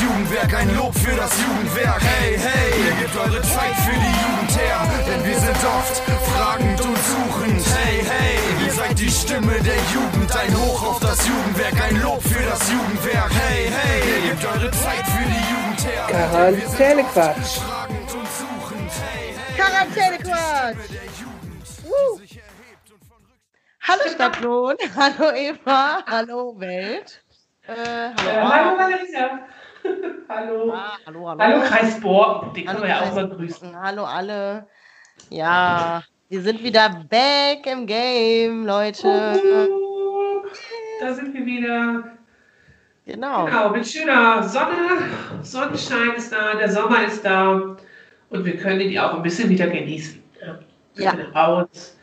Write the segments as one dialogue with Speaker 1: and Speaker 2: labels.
Speaker 1: das Jugendwerk, ein Lob für das Jugendwerk. Hey, hey, ihr gebt eure Zeit für die Jugend her, denn wir sind oft fragend und suchend. Hey, hey, ihr seid die Stimme der Jugend, ein Hoch auf das Jugendwerk, ein Lob für das Jugendwerk. Hey, hey, ihr gebt eure Zeit für die Jugend her.
Speaker 2: Quarantänequatsch.
Speaker 3: Quarantänequatsch.
Speaker 1: der Jugend,
Speaker 3: Uh. Hallo Stadtlohn, hallo Eva, hallo Welt. Äh, hallo,
Speaker 2: Äh, hallo Marisa. Hallo.
Speaker 3: Ah, hallo, hallo.
Speaker 2: Hallo Kreis Borken, den können
Speaker 3: Hallo,
Speaker 2: wir ja auch mal grüßen.
Speaker 3: Hallo alle. Ja, wir sind wieder back im Game, Leute.
Speaker 2: Da sind wir wieder.
Speaker 3: Genau.
Speaker 2: Genau, mit schöner Sonne. Sonnenschein ist da, der Sommer ist da. Und wir können ihn auch ein bisschen wieder genießen. Ja. Wir
Speaker 3: Ja.
Speaker 2: können raus.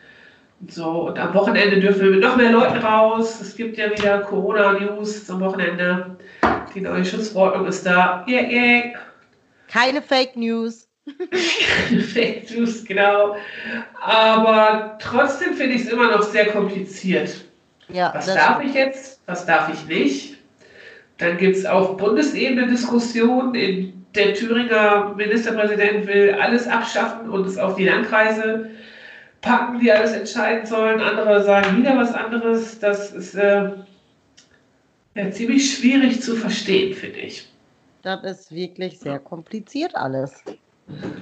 Speaker 2: So. Und am Wochenende dürfen wir mit noch mehr Leuten raus. Es gibt ja wieder Corona-News zum Wochenende. Die neue Schutzverordnung ist da. Yeah, yeah.
Speaker 3: Keine Fake News.
Speaker 2: Fake News, genau. Aber trotzdem finde ich es immer noch sehr kompliziert.
Speaker 3: Ja,
Speaker 2: Was darf ich jetzt? Was darf ich nicht? Dann gibt es auf Bundesebene Diskussionen. In- Der Thüringer Ministerpräsident will alles abschaffen und es auf die Landkreise packen, die alles entscheiden sollen. Andere sagen wieder was anderes. Das ist äh, ja, ziemlich schwierig zu verstehen, finde ich.
Speaker 3: das ist wirklich sehr kompliziert alles.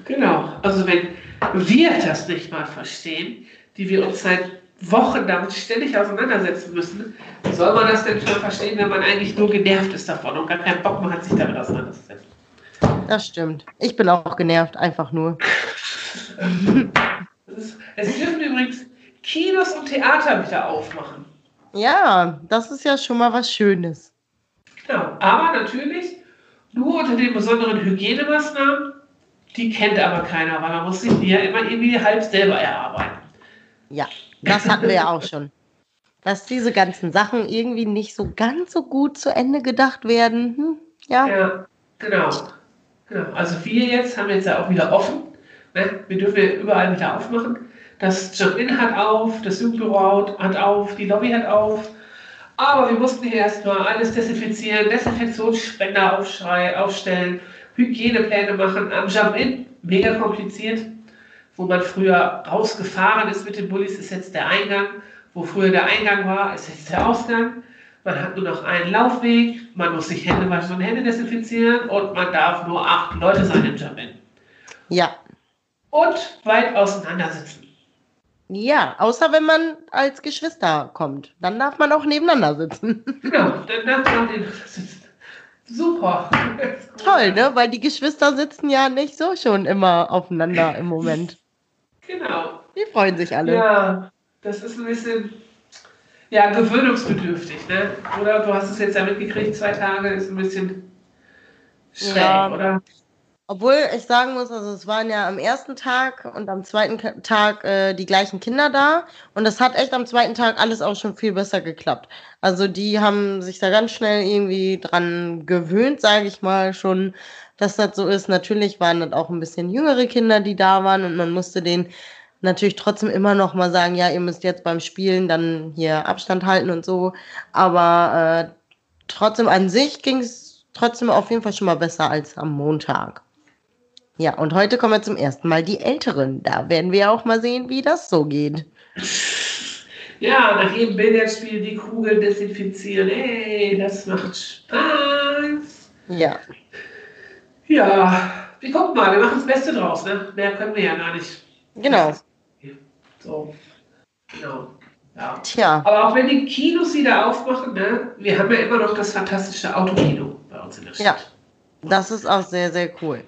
Speaker 2: Genau. Also wenn wir das nicht mal verstehen, die wir uns seit Wochen damit ständig auseinandersetzen müssen, soll man das denn schon verstehen, wenn man eigentlich nur genervt ist davon und gar keinen Bock mehr hat, sich damit auseinanderzusetzen?
Speaker 3: Das stimmt. Ich bin auch genervt, einfach nur.
Speaker 2: Ist, es dürfen übrigens Kinos und Theater wieder aufmachen.
Speaker 3: Ja, das ist ja schon mal was Schönes.
Speaker 2: Genau. Aber natürlich nur unter den besonderen Hygienemaßnahmen. Die kennt aber keiner, weil man muss sich die ja immer irgendwie halb selber erarbeiten.
Speaker 3: Ja, das hatten wir ja auch schon. Dass diese ganzen Sachen irgendwie nicht so ganz so gut zu Ende gedacht werden. Hm, ja.
Speaker 2: Ja, genau. genau. Also wir jetzt haben jetzt ja auch wieder offen. Ne? Wir dürfen ja überall wieder aufmachen. Das Jump-In hat auf, das Jugendbüro hat auf, die Lobby hat auf. Aber wir mussten hier erstmal alles desinfizieren, Desinfektionsspender aufstellen, Hygienepläne machen am Jump-In. Mega kompliziert. Wo man früher rausgefahren ist mit den Bullis, ist jetzt der Eingang. Wo früher der Eingang war, ist jetzt der Ausgang. Man hat nur noch einen Laufweg, man muss sich Hände waschen und Hände desinfizieren und man darf nur acht Leute sein im Jump-In.
Speaker 3: Ja.
Speaker 2: Und weit auseinander sitzen.
Speaker 3: Ja, außer wenn man als Geschwister kommt. Dann darf man auch nebeneinander sitzen.
Speaker 2: Genau, dann darf man den sitzen. Super.
Speaker 3: Toll, ne? Weil die Geschwister sitzen ja nicht so schon immer aufeinander im Moment.
Speaker 2: Genau.
Speaker 3: Die freuen sich alle.
Speaker 2: Ja, das ist ein bisschen ja, gewöhnungsbedürftig, ne? Oder du hast es jetzt ja mitgekriegt, zwei Tage ist ein bisschen schräg,
Speaker 3: Ja.
Speaker 2: oder?
Speaker 3: Obwohl ich sagen muss, also es waren ja am ersten Tag und am zweiten Tag äh, die gleichen Kinder da. Und das hat echt am zweiten Tag alles auch schon viel besser geklappt. Also die haben sich da ganz schnell irgendwie dran gewöhnt, sage ich mal schon, dass das so ist. Natürlich waren das auch ein bisschen jüngere Kinder, die da waren und man musste denen natürlich trotzdem immer noch mal sagen, ja, ihr müsst jetzt beim Spielen dann hier Abstand halten und so. Aber äh, trotzdem an sich ging es trotzdem auf jeden Fall schon mal besser als am Montag. Ja, und heute kommen wir zum ersten Mal die Älteren. Da werden wir auch mal sehen, wie das so geht.
Speaker 2: Ja, nach jedem Billardspiel die Kugel desinfizieren. Hey, das macht Spaß.
Speaker 3: Ja,
Speaker 2: Ja, wir gucken mal, wir machen das Beste draus, ne? Mehr können wir ja gar nicht.
Speaker 3: genau.
Speaker 2: So, genau. Ja.
Speaker 3: Tja,
Speaker 2: Aber auch wenn die Kinos wieder aufmachen, ne? Wir haben ja immer noch das fantastische Autokino bei uns in der Stadt.
Speaker 3: Ja. das ist auch sehr, sehr cool.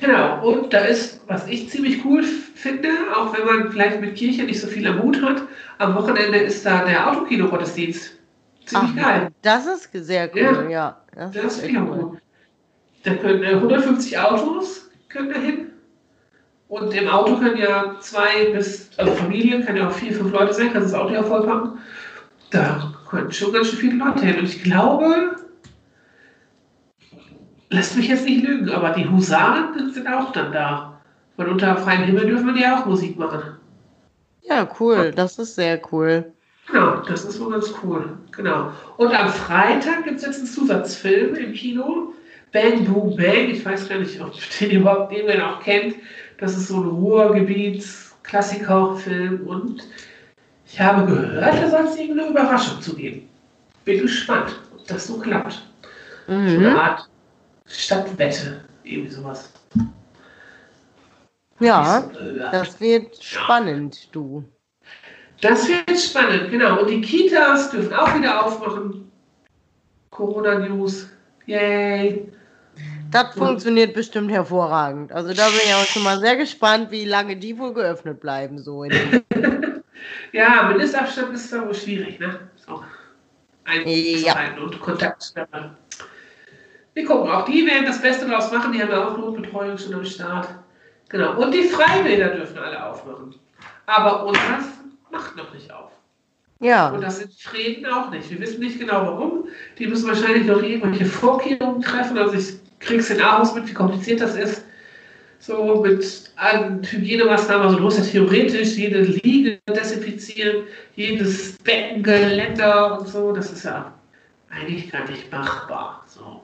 Speaker 2: Genau, und da ist, was ich ziemlich cool finde, auch wenn man vielleicht mit Kirche nicht so viel am Hut hat, am Wochenende ist da der Autokino-Gottesdienst. Ziemlich geil.
Speaker 3: Das ist sehr cool, ja. Das,
Speaker 2: Das
Speaker 3: ist cool.
Speaker 2: cool. Da können äh, 150 Autos können da hin. Und im Auto können ja zwei bis, also Familien, können ja auch vier, fünf Leute sein, kannst das Auto ja vollpacken. Da können schon ganz schön viele Leute hin. Und ich glaube, lasst mich jetzt nicht lügen, aber die Husaren sind auch dann da. Und unter freiem Himmel dürfen wir ja auch Musik machen.
Speaker 3: Ja, cool. Das ist sehr cool.
Speaker 2: Genau, das ist wohl ganz cool. Genau. Und am Freitag gibt es jetzt einen Zusatzfilm im Kino Bang Boom Bang. Ich weiß gar nicht, ob den überhaupt jemand auch kennt. Das ist so ein Ruhrgebiets-Klassiker-Film und ich habe gehört, da soll es irgendeine Überraschung zu geben. Bin gespannt, ob das so klappt.
Speaker 3: Mhm.
Speaker 2: So eine Art Stadtwette, irgendwie sowas.
Speaker 3: Ja,
Speaker 2: Äh,
Speaker 3: das wird spannend, du.
Speaker 2: Das wird spannend, genau. Und die Kitas dürfen auch wieder aufmachen. Corona-News. Yay.
Speaker 3: Das funktioniert bestimmt hervorragend. Also da bin ich auch schon mal sehr gespannt, wie lange die wohl geöffnet bleiben. So
Speaker 2: Ja, Mindestabstand ist da wohl schwierig, ne? So. Einzuhalten und Kontakt. Wir gucken, auch die werden das Beste draus machen. Die haben ja auch Notbetreuung schon am Start. Genau. Und die Freibäder dürfen alle aufmachen. Aber unseres macht noch nicht auf. Und
Speaker 3: ja,
Speaker 2: das sind Frieden auch nicht. Wir wissen nicht genau warum. Die müssen wahrscheinlich noch irgendwelche Vorkehrungen treffen. Also ich krieg's in Aarhus mit, wie kompliziert das ist. So mit allen Hygienemaßnahmen. Also du musst ja theoretisch jede Liege desinfizieren, jedes Beckengeländer und so. Das ist ja eigentlich gar nicht machbar. So.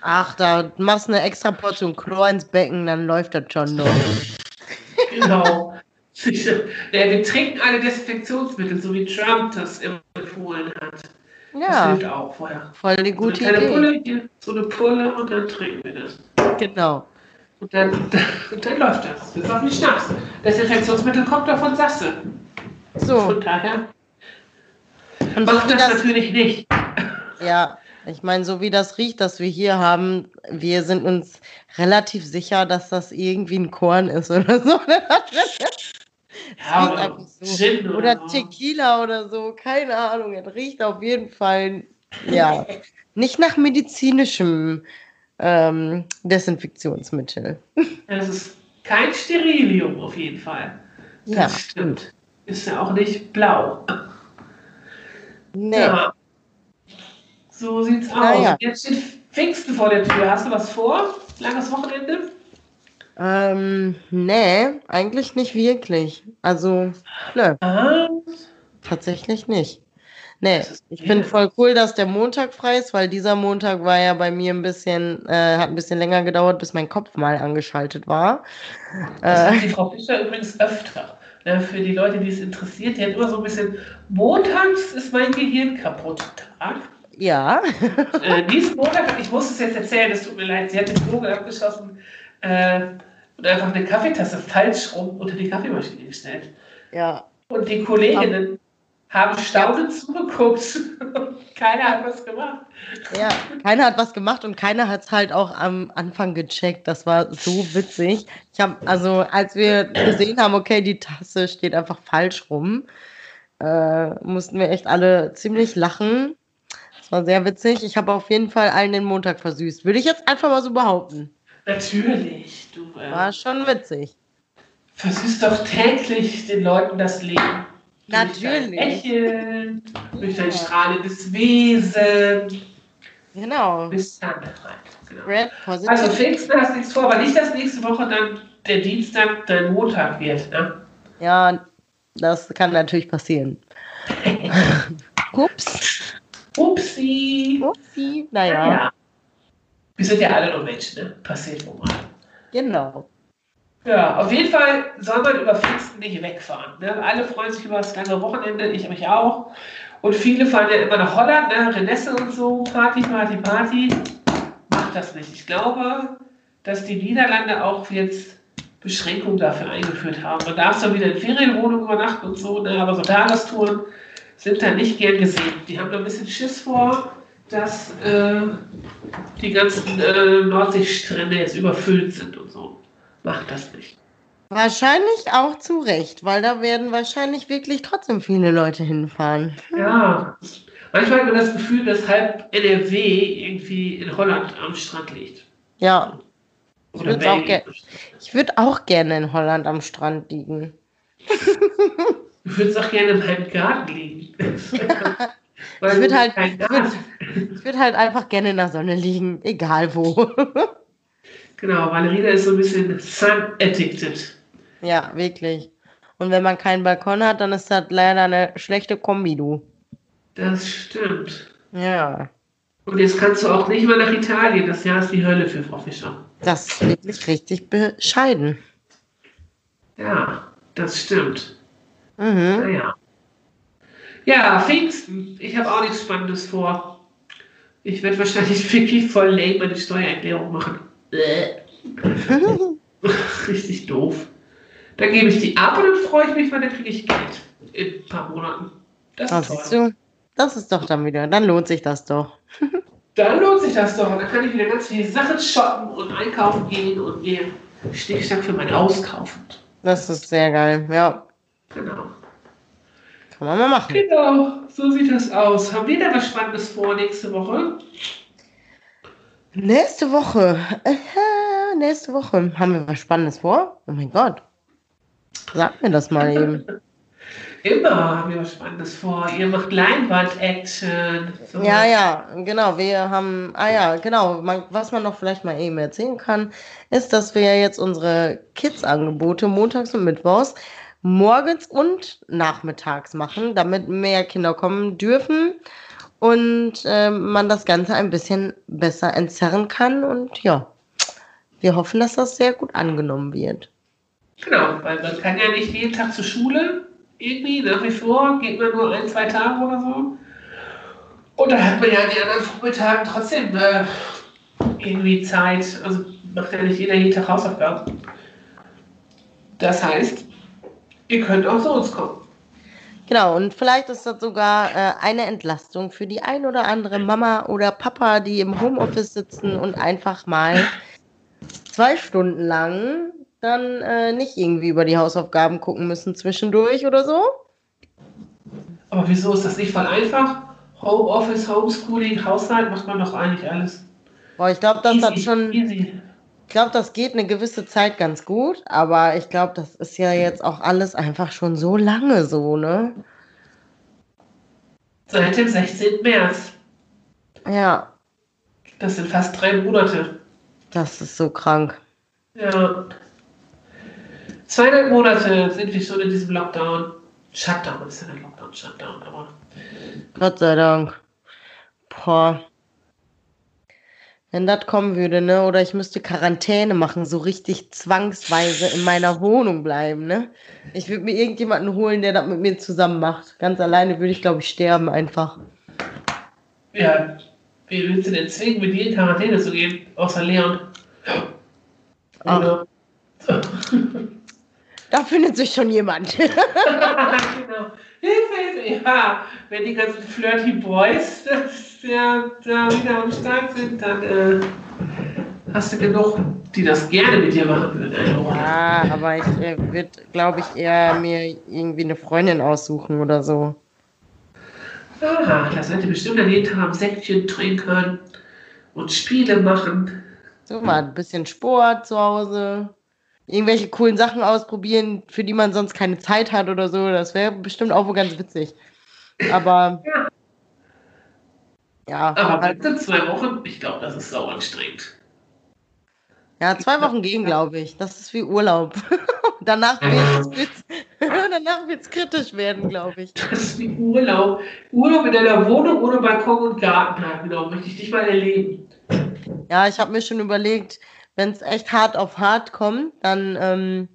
Speaker 3: Ach, da machst du eine extra Portion Chlor ins Becken, dann läuft das schon noch.
Speaker 2: Genau. ja, wir trinken alle Desinfektionsmittel, so wie Trump das empfohlen hat. Das
Speaker 3: Ja,
Speaker 2: hilft auch vorher.
Speaker 3: voll
Speaker 2: So eine
Speaker 3: gute
Speaker 2: kleine
Speaker 3: Idee.
Speaker 2: Pulle, hier, so eine Pulle und dann trinken wir das.
Speaker 3: Genau.
Speaker 2: Und dann, und dann läuft das. Das ist auch nicht Schnaps. Desinfektionsmittel kommt doch von Sasse.
Speaker 3: So,
Speaker 2: Von daher
Speaker 3: und so
Speaker 2: macht das
Speaker 3: das,
Speaker 2: natürlich nicht.
Speaker 3: ja, ich meine, so wie das riecht, das wir hier haben, wir sind uns relativ sicher, dass das irgendwie ein Korn ist oder so.
Speaker 2: Ja, oder
Speaker 3: einfach so.
Speaker 2: Gin oder.
Speaker 3: Tequila oder so, keine Ahnung. Es riecht auf jeden Fall, ja, nicht nach medizinischem ähm, Desinfektionsmittel.
Speaker 2: Das ist kein Sterilium auf jeden Fall. Das
Speaker 3: Ja,
Speaker 2: stimmt. Ist ja auch nicht blau.
Speaker 3: Nee.
Speaker 2: Ja. So sieht's aus. Und
Speaker 3: Naja.
Speaker 2: Jetzt steht Pfingsten vor der Tür. Hast du was vor? Langes Wochenende?
Speaker 3: Ähm, nee, eigentlich nicht wirklich. Also, nö,
Speaker 2: Ah,
Speaker 3: tatsächlich nicht. Nee, ich finde
Speaker 2: weird.
Speaker 3: voll cool, dass der Montag frei ist, weil dieser Montag war ja bei mir ein bisschen, äh, hat ein bisschen länger gedauert, bis mein Kopf mal angeschaltet war.
Speaker 2: das
Speaker 3: Äh,
Speaker 2: die Frau Fischer übrigens öfter. Ne, für die Leute, die es interessiert, die hat immer so ein bisschen, montags ist mein Gehirn kaputt. Tag.
Speaker 3: Ja,
Speaker 2: Äh, diesen Montag, ich muss es jetzt erzählen, es tut mir leid, sie hat den Vogel abgeschossen äh, und einfach eine Kaffeetasse falsch rum unter die Kaffeemaschine gestellt.
Speaker 3: ja,
Speaker 2: Und die Kolleginnen haben staunend zugeguckt. Keiner hat was gemacht.
Speaker 3: Ja, keiner hat was gemacht und keiner hat es halt auch am Anfang gecheckt. Das war so witzig. Ich habe, also als wir gesehen haben, okay, die Tasse steht einfach falsch rum, äh, mussten wir echt alle ziemlich lachen. Das war sehr witzig. Ich habe auf jeden Fall allen den Montag versüßt. Würde ich jetzt einfach mal so behaupten.
Speaker 2: Natürlich, du äh,
Speaker 3: War schon witzig.
Speaker 2: versüßt doch täglich den Leuten das Leben. Durch dein
Speaker 3: Natürlich.
Speaker 2: Lächeln, durch dein strahlendes Wesen.
Speaker 3: Genau.
Speaker 2: Bis dann. Genau.
Speaker 3: Red
Speaker 2: Also. Pfingsten hast nichts vor, aber nicht, dass nächste Woche dann der Dienstag dein Montag wird. Ne?
Speaker 3: Ja, das kann natürlich passieren. Ups.
Speaker 2: Upsi.
Speaker 3: Upsi.
Speaker 2: Naja.
Speaker 3: Naja,
Speaker 2: Wir sind ja alle nur Menschen, ne? Passiert wohl mal.
Speaker 3: genau.
Speaker 2: Ja, auf jeden Fall soll man über Pfingsten nicht wegfahren. Ne? Alle freuen sich über das lange Wochenende, ich mich auch. Und viele fahren ja immer nach Holland, ne? Renesse und so, Party, Party, Party. Macht das nicht. Ich glaube, dass die Niederlande auch jetzt Beschränkungen dafür eingeführt haben. Man darf zwar wieder in Ferienwohnungen übernachten und so, ne? aber so Tagestouren sind da nicht gern gesehen. Die haben da ein bisschen Schiss vor, dass äh, die ganzen äh, Nordseestrände jetzt überfüllt sind und so. Macht das nicht.
Speaker 3: Wahrscheinlich auch zu Recht, weil da werden wahrscheinlich wirklich trotzdem viele Leute hinfahren.
Speaker 2: Ja. Manchmal hat man das Gefühl, dass halb NRW irgendwie in Holland am Strand liegt.
Speaker 3: Ja,
Speaker 2: Oder
Speaker 3: würd's auch ich würde auch gerne in Holland am Strand liegen.
Speaker 2: Du würdest auch gerne in meinem Garten liegen.
Speaker 3: Ich würd
Speaker 2: du
Speaker 3: halt- ich würd- Ich würde halt einfach gerne in der Sonne liegen, egal wo.
Speaker 2: Genau, Valerina ist so ein bisschen sun-addicted.
Speaker 3: ja, wirklich. Und wenn man keinen Balkon hat, dann ist das leider eine schlechte Kombi, du.
Speaker 2: Das stimmt.
Speaker 3: Ja.
Speaker 2: Und jetzt kannst du auch nicht mehr nach Italien. Das Jahr ist die Hölle für Frau Fischer.
Speaker 3: Das ist wirklich richtig bescheiden.
Speaker 2: Ja, das stimmt.
Speaker 3: Mhm.
Speaker 2: Naja. Ja, Pfingsten. Ich habe auch nichts Spannendes vor. Ich werde wahrscheinlich wirklich voll lame meine Steuererklärung machen. Richtig doof. Dann gebe ich die ab und dann freue ich mich, weil dann kriege ich Geld in ein paar Monaten. Das
Speaker 3: Ah,
Speaker 2: ist
Speaker 3: siehst
Speaker 2: toll.
Speaker 3: du? Das ist doch dann wieder. Dann lohnt sich das doch.
Speaker 2: Dann lohnt sich das doch. Und dann kann ich wieder ganz viele Sachen shoppen und einkaufen gehen und mir Stickstock für mein Haus kaufen.
Speaker 3: Das ist sehr geil. Ja,
Speaker 2: Genau.
Speaker 3: kann man mal machen.
Speaker 2: Genau, so sieht das aus. Haben wir da was Spannendes vor nächste Woche?
Speaker 3: Nächste Woche. Äh, nächste Woche. Haben wir was Spannendes vor? Oh mein Gott. Sag mir das mal eben.
Speaker 2: Immer haben wir was Spannendes vor. Ihr macht Leinwand-Action. So.
Speaker 3: Ja, ja, genau. Wir haben, ah ja, genau. Man, was man noch vielleicht mal eben erzählen kann, ist, dass wir ja jetzt unsere Kids-Angebote montags und mittwochs morgens und nachmittags machen, damit mehr Kinder kommen dürfen und äh, man das Ganze ein bisschen besser entzerren kann. Und ja, wir hoffen, dass das sehr gut angenommen wird.
Speaker 2: Genau, weil man kann ja nicht jeden Tag zur Schule. Irgendwie, nach wie vor, geht man nur ein, zwei Tage oder so. Und dann hat man ja den anderen Vormittagen trotzdem äh, irgendwie Zeit. Also macht ja nicht jeder jeden Tag Hausaufgaben. Das heißt, ihr könnt auch zu uns kommen.
Speaker 3: Genau, und vielleicht ist das sogar äh, eine Entlastung für die ein oder andere Mama oder Papa, die im Homeoffice sitzen und einfach mal zwei Stunden lang dann äh, nicht irgendwie über die Hausaufgaben gucken müssen zwischendurch oder so.
Speaker 2: Aber wieso ist das nicht voll einfach? Homeoffice, Homeschooling, Haushalt macht man doch eigentlich alles.
Speaker 3: Boah, ich glaube, das hat
Speaker 2: Easy,
Speaker 3: schon,
Speaker 2: Easy.
Speaker 3: Ich glaube, das geht eine gewisse Zeit ganz gut, aber ich glaube, das ist ja jetzt auch alles einfach schon so lange so, ne?
Speaker 2: Seit dem 16. März.
Speaker 3: Ja,
Speaker 2: Das sind fast drei Monate.
Speaker 3: das ist so krank.
Speaker 2: Ja. Zweieinhalb Monate sind wir schon in diesem Lockdown. Shutdown ist ja ein Lockdown, Shutdown, aber.
Speaker 3: Gott sei Dank. Boah. Wenn das kommen würde, ne? Oder ich müsste Quarantäne machen, so richtig zwangsweise in meiner Wohnung bleiben, ne? Ich würde mir irgendjemanden holen, der das mit mir zusammen macht. Ganz alleine würde ich, glaube ich, sterben einfach.
Speaker 2: Ja, wie willst du denn zwingen, mit dir in Quarantäne zu gehen? Außer Leon.
Speaker 3: Ach.
Speaker 2: Oder?
Speaker 3: Da findet sich schon jemand.
Speaker 2: genau. Hilfe, Hilfe. Ja, wenn die ganzen Flirty Boys das, ja, da wieder am Start sind, dann äh, hast du genug, die das gerne mit dir machen würden.
Speaker 3: Ja, aber ich äh, würde, glaube ich, eher mir irgendwie eine Freundin aussuchen oder so.
Speaker 2: Aha, da seid ihr bestimmt an jeden Tag am Säckchen trinken und Spiele machen.
Speaker 3: So mal ein bisschen Sport zu Hause. Irgendwelche coolen Sachen ausprobieren, für die man sonst keine Zeit hat oder so. Das wäre bestimmt auch wohl ganz witzig. Aber.
Speaker 2: Ja.
Speaker 3: Ja,
Speaker 2: Aber
Speaker 3: halt,
Speaker 2: bitte zwei Wochen, ich glaube, das ist sau anstrengend.
Speaker 3: ja, zwei Wochen gehen, glaube ich. Das ist wie Urlaub. danach wird es wird's kritisch werden, glaube ich.
Speaker 2: Das ist wie Urlaub. Urlaub in deiner Wohnung ohne Balkon und Garten haben, genau, möchte ich dich mal erleben.
Speaker 3: Ja, ich habe mir schon überlegt, wenn es echt hart auf hart kommt, dann ähm,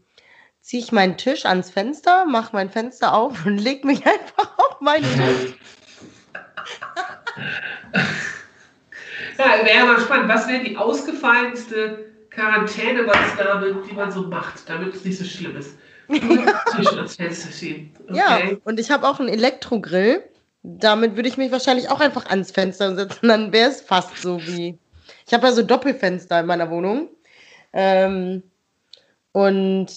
Speaker 3: ziehe ich meinen Tisch ans Fenster, mache mein Fenster auf und leg mich einfach auf meinen Tisch.
Speaker 2: Ja, wäre mal spannend. Was wäre die ausgefallenste Quarantänemaßnahme, die man so macht, damit es nicht so schlimm ist? Schieben.
Speaker 3: Ja,
Speaker 2: Okay.
Speaker 3: und ich habe auch einen Elektrogrill. Damit würde ich mich wahrscheinlich auch einfach ans Fenster setzen. Dann wäre es fast so wie. Ich habe ja so Doppelfenster in meiner Wohnung. Ähm, und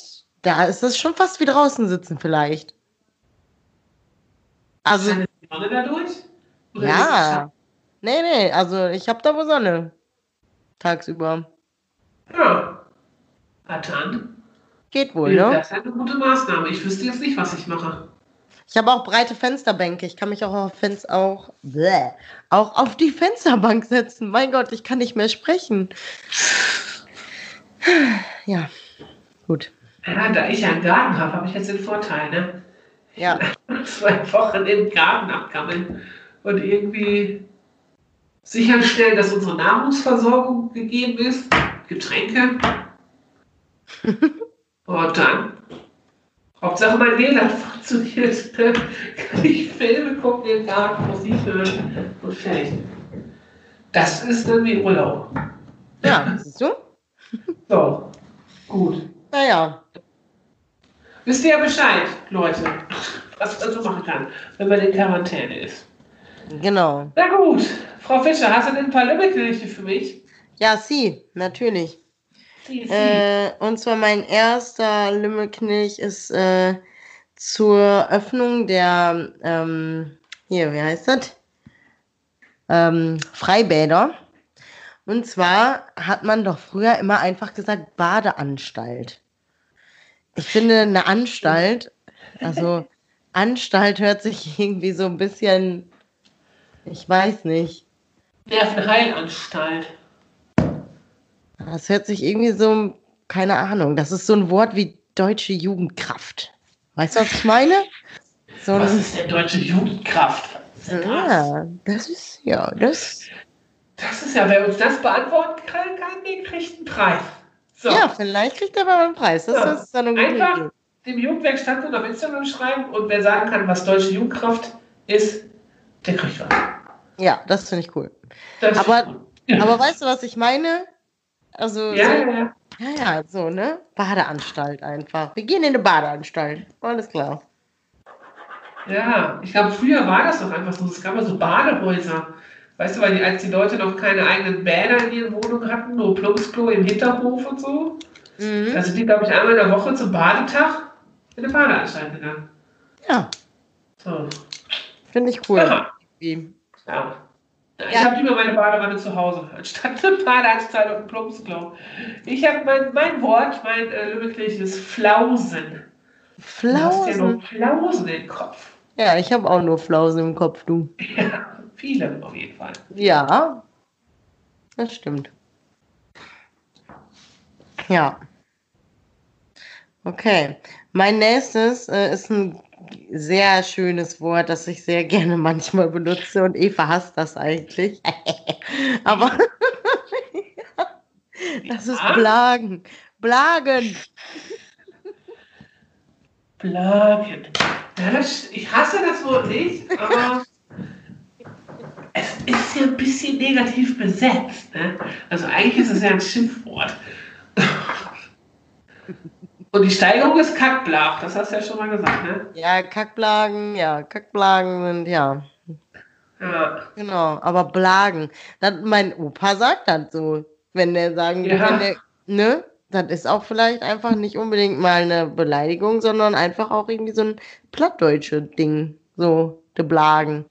Speaker 3: da ist es schon fast wie draußen sitzen, vielleicht. Also,
Speaker 2: Scheint die Sonne dadurch? Oder
Speaker 3: ja. Nee, nee, also ich habe da wohl Sonne. Tagsüber.
Speaker 2: Ja. Dann.
Speaker 3: Geht wohl,
Speaker 2: Ja,
Speaker 3: ne?
Speaker 2: Das ist eine gute Maßnahme. Ich wüsste jetzt nicht, was ich mache.
Speaker 3: Ich habe auch breite Fensterbänke. Ich kann mich auch auf, Fenster, auch, bläh, auch auf die Fensterbank setzen. Mein Gott, ich kann nicht mehr sprechen. Ja, gut.
Speaker 2: Ja, da ich ja einen Garten habe, habe ich jetzt den Vorteil, ne?
Speaker 3: Ja,
Speaker 2: Zwei Wochen im Garten abgammeln und irgendwie sicherstellen, dass unsere Nahrungsversorgung gegeben ist, Getränke. Und dann, Hauptsache mein WLAN funktioniert, ne? kann ich Filme gucken im Garten, Musik hören und fertig. Das ist dann wie Urlaub.
Speaker 3: Ja, siehst du?
Speaker 2: So, gut.
Speaker 3: Naja.
Speaker 2: Wisst ihr ja Bescheid, Leute, was man so machen kann, wenn man in Quarantäne ist.
Speaker 3: Genau.
Speaker 2: Na gut, Frau Fischer, hast du denn ein paar Lümmelkirche für mich?
Speaker 3: Ja, sie, natürlich.
Speaker 2: Sie, sie.
Speaker 3: Äh, und zwar mein erster Lümmelknilch ist äh, zur Öffnung der, ähm, hier, wie heißt das? Ähm, Freibäder. Und zwar hat man doch früher immer einfach gesagt Badeanstalt. Ich finde eine Anstalt, also Anstalt hört sich irgendwie so ein bisschen, ich weiß nicht.
Speaker 2: Nervenheilanstalt.
Speaker 3: Das hört sich irgendwie so, keine Ahnung, das ist so ein Wort wie deutsche Jugendkraft. Weißt du, was ich meine? So
Speaker 2: Was
Speaker 3: ein,
Speaker 2: ist denn deutsche Jugendkraft? Das?
Speaker 3: ja, das ist, ja, das,
Speaker 2: Das ist ja, wer uns das beantworten kann, kann den kriegt einen Preis. So,
Speaker 3: ja, vielleicht kriegt er mal einen Preis. Das,
Speaker 2: Ja.
Speaker 3: ist dann eine gute
Speaker 2: einfach dem Jugendwerk Standpunkt auf Instagram schreiben und wer sagen kann, was deutsche Jugendkraft ist, der kriegt was.
Speaker 3: Ja, das finde ich cool.
Speaker 2: Das
Speaker 3: Aber-
Speaker 2: ja.
Speaker 3: Aber weißt du, was ich meine? Also,
Speaker 2: ja,
Speaker 3: so,
Speaker 2: ja, ja.
Speaker 3: ja, ja, so, ne? Badeanstalt einfach. Wir gehen in eine Badeanstalt. Alles klar.
Speaker 2: Ja, ich glaube, früher war das doch einfach so. Es gab ja so Badehäuser. Weißt du, weil die, als die Leute noch keine eigenen Bäder in ihren Wohnungen hatten, nur Plumpsklo im Hinterhof und so,
Speaker 3: Mhm.
Speaker 2: da sind die, glaube ich, einmal in der Woche zum Badetag in eine Badeanstalt gegangen.
Speaker 3: Ja,
Speaker 2: So.
Speaker 3: Finde ich cool.
Speaker 2: Ja.
Speaker 3: Irgendwie.
Speaker 2: Ja. Ich
Speaker 3: Ja.
Speaker 2: habe lieber meine Badewanne zu Hause, anstatt eine Badeanstalt und ein Plumpsklo. Ich habe mein, mein Wort, mein äh, Lümmelkirch ist Flausen. Du hast ja
Speaker 3: Flausen.
Speaker 2: noch Flausen im Kopf.
Speaker 3: Ja, ich habe auch nur Flausen im Kopf, du.
Speaker 2: Ja, viele auf jeden Fall.
Speaker 3: Ja, das stimmt. Ja. Okay. Mein nächstes äh, ist ein sehr schönes Wort, das ich sehr gerne manchmal benutze und Eva hasst das eigentlich. Aber das ist. Blagen. Blagen.
Speaker 2: Ja, das, ich hasse das Wort nicht, aber es ist ja ein bisschen negativ besetzt. Ne? Also eigentlich ist es ja ein Schimpfwort. Und die Steigerung ist Kackblach, das hast du ja schon mal gesagt, ne?
Speaker 3: Ja, Kackblagen, ja, Kackblagen sind, ja,
Speaker 2: Ja.
Speaker 3: genau. Aber Blagen, das, mein Opa sagt das so. Wenn der sagen,
Speaker 2: Ja.
Speaker 3: wenn der, ne? Das ist auch vielleicht einfach nicht unbedingt mal eine Beleidigung, sondern einfach auch irgendwie so ein plattdeutsche Ding. So, de Blagen.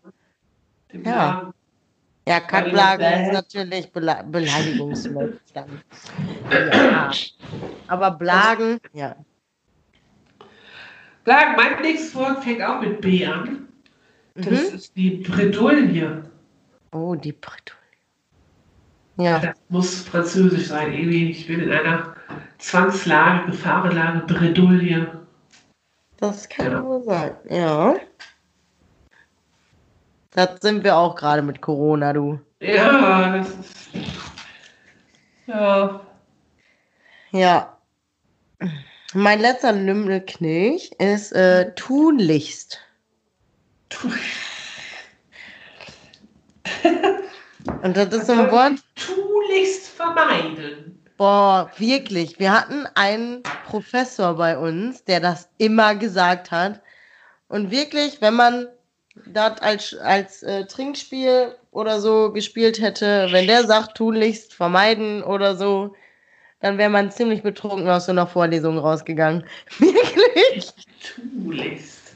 Speaker 2: Dem
Speaker 3: Ja.
Speaker 2: Blagen.
Speaker 3: Ja, Kackblagen ist natürlich Bele Beleidigungswort dann. Ja. Aber Blagen, ja.
Speaker 2: Blagen, mein nächstes Wort fängt auch mit B an. Das
Speaker 3: Mhm.
Speaker 2: ist die Bredouille.
Speaker 3: Oh, die Bredouille. Ja,
Speaker 2: Das muss französisch sein, irgendwie. Ich bin in einer Zwangslage, Gefahrenlage, Bredouille.
Speaker 3: das kann
Speaker 2: Ja.
Speaker 3: wohl sein. Ja. Das sind wir auch gerade mit Corona, du.
Speaker 2: Ja, das ist. Ja.
Speaker 3: Ja. Mein letzter Lümmelknilch ist äh, tunlichst. Und das ist so ein Wort,
Speaker 2: Tunlichst vermeiden.
Speaker 3: boah, wirklich. Wir hatten einen Professor bei uns, der das immer gesagt hat. Und wirklich, wenn man das als, als äh, Trinkspiel oder so gespielt hätte, wenn der sagt, tunlichst vermeiden oder so, dann wäre man ziemlich betrunken aus so einer Vorlesung rausgegangen. Wirklich.
Speaker 2: Tunlichst.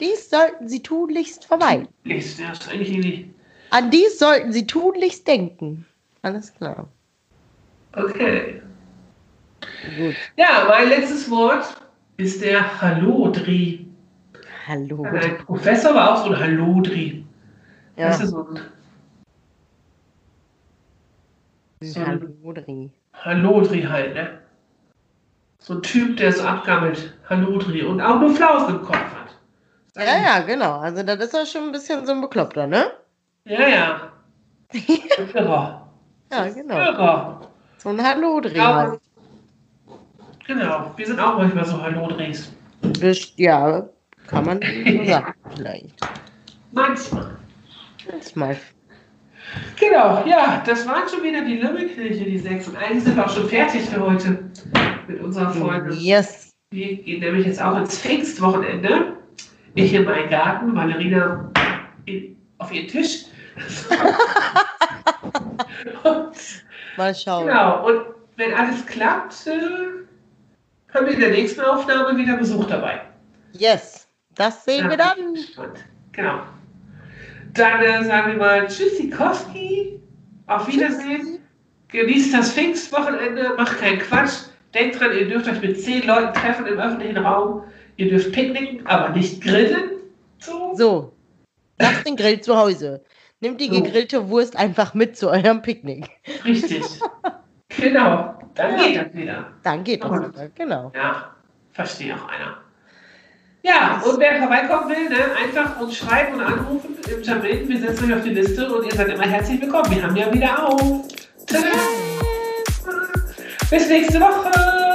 Speaker 3: Dies sollten Sie tunlichst vermeiden.
Speaker 2: Tunlichst, ja, ist eigentlich nicht.
Speaker 3: An dies sollten Sie tunlichst denken. Alles klar.
Speaker 2: Okay.
Speaker 3: Gut.
Speaker 2: Ja, mein letztes Wort ist der Hallodri.
Speaker 3: Hallo.
Speaker 2: Ein Professor war auch so ein Hallodri. Das
Speaker 3: Ja.
Speaker 2: ist so ein so ein
Speaker 3: Hallo, Dri.
Speaker 2: Hallodri halt, ne? So ein Typ, der so abgammelt. Hallodri. Und auch nur Flausen im Kopf hat.
Speaker 3: Ja, ja, genau. Also das ist ja schon ein bisschen so ein Bekloppter, ne?
Speaker 2: Ja, ja. Irrer.
Speaker 3: Ja, genau.
Speaker 2: Irrer.
Speaker 3: So ein Hallo-Dreh
Speaker 2: Ja.
Speaker 3: halt.
Speaker 2: Genau, wir sind auch manchmal so Hallo-Drehs.
Speaker 3: Das- Ja, kann man so sagen, vielleicht.
Speaker 2: Manchmal.
Speaker 3: Manchmal.
Speaker 2: Genau, ja, das waren schon wieder die Lümmelkirche, die sechs. Und eigentlich sind wir auch schon fertig für heute mit unserer Folge.
Speaker 3: Yes.
Speaker 2: Wir gehen nämlich jetzt auch ins Pfingstwochenende. Ich in meinen Garten, Valerina in, auf ihren Tisch. und,
Speaker 3: Mal schauen.
Speaker 2: genau, und wenn alles klappt, äh, haben wir in der nächsten Aufnahme wieder Besuch dabei.
Speaker 3: Yes. Das sehen wir dann.
Speaker 2: Genau. Dann äh, sagen wir mal Tschüssikowski, auf Wiedersehen. Genießt das Pfingstwochenende, macht keinen Quatsch. Denkt dran, ihr dürft euch mit zehn Leuten treffen im öffentlichen Raum. Ihr dürft picknicken, aber nicht grillen. So.
Speaker 3: So. Lasst den Grill zu Hause. Nehmt die
Speaker 2: So.
Speaker 3: gegrillte Wurst einfach mit zu eurem Picknick.
Speaker 2: Richtig. genau. Dann
Speaker 3: Ja.
Speaker 2: geht das wieder.
Speaker 3: Dann geht das wieder. Genau.
Speaker 2: Ja, verstehe auch einer. Ja, und wer vorbeikommen will, ne, einfach uns schreiben und anrufen im Jamin. Wir setzen euch auf die Liste und ihr seid immer herzlich willkommen. Wir haben ja wieder auf. Tada! Bis nächste Woche.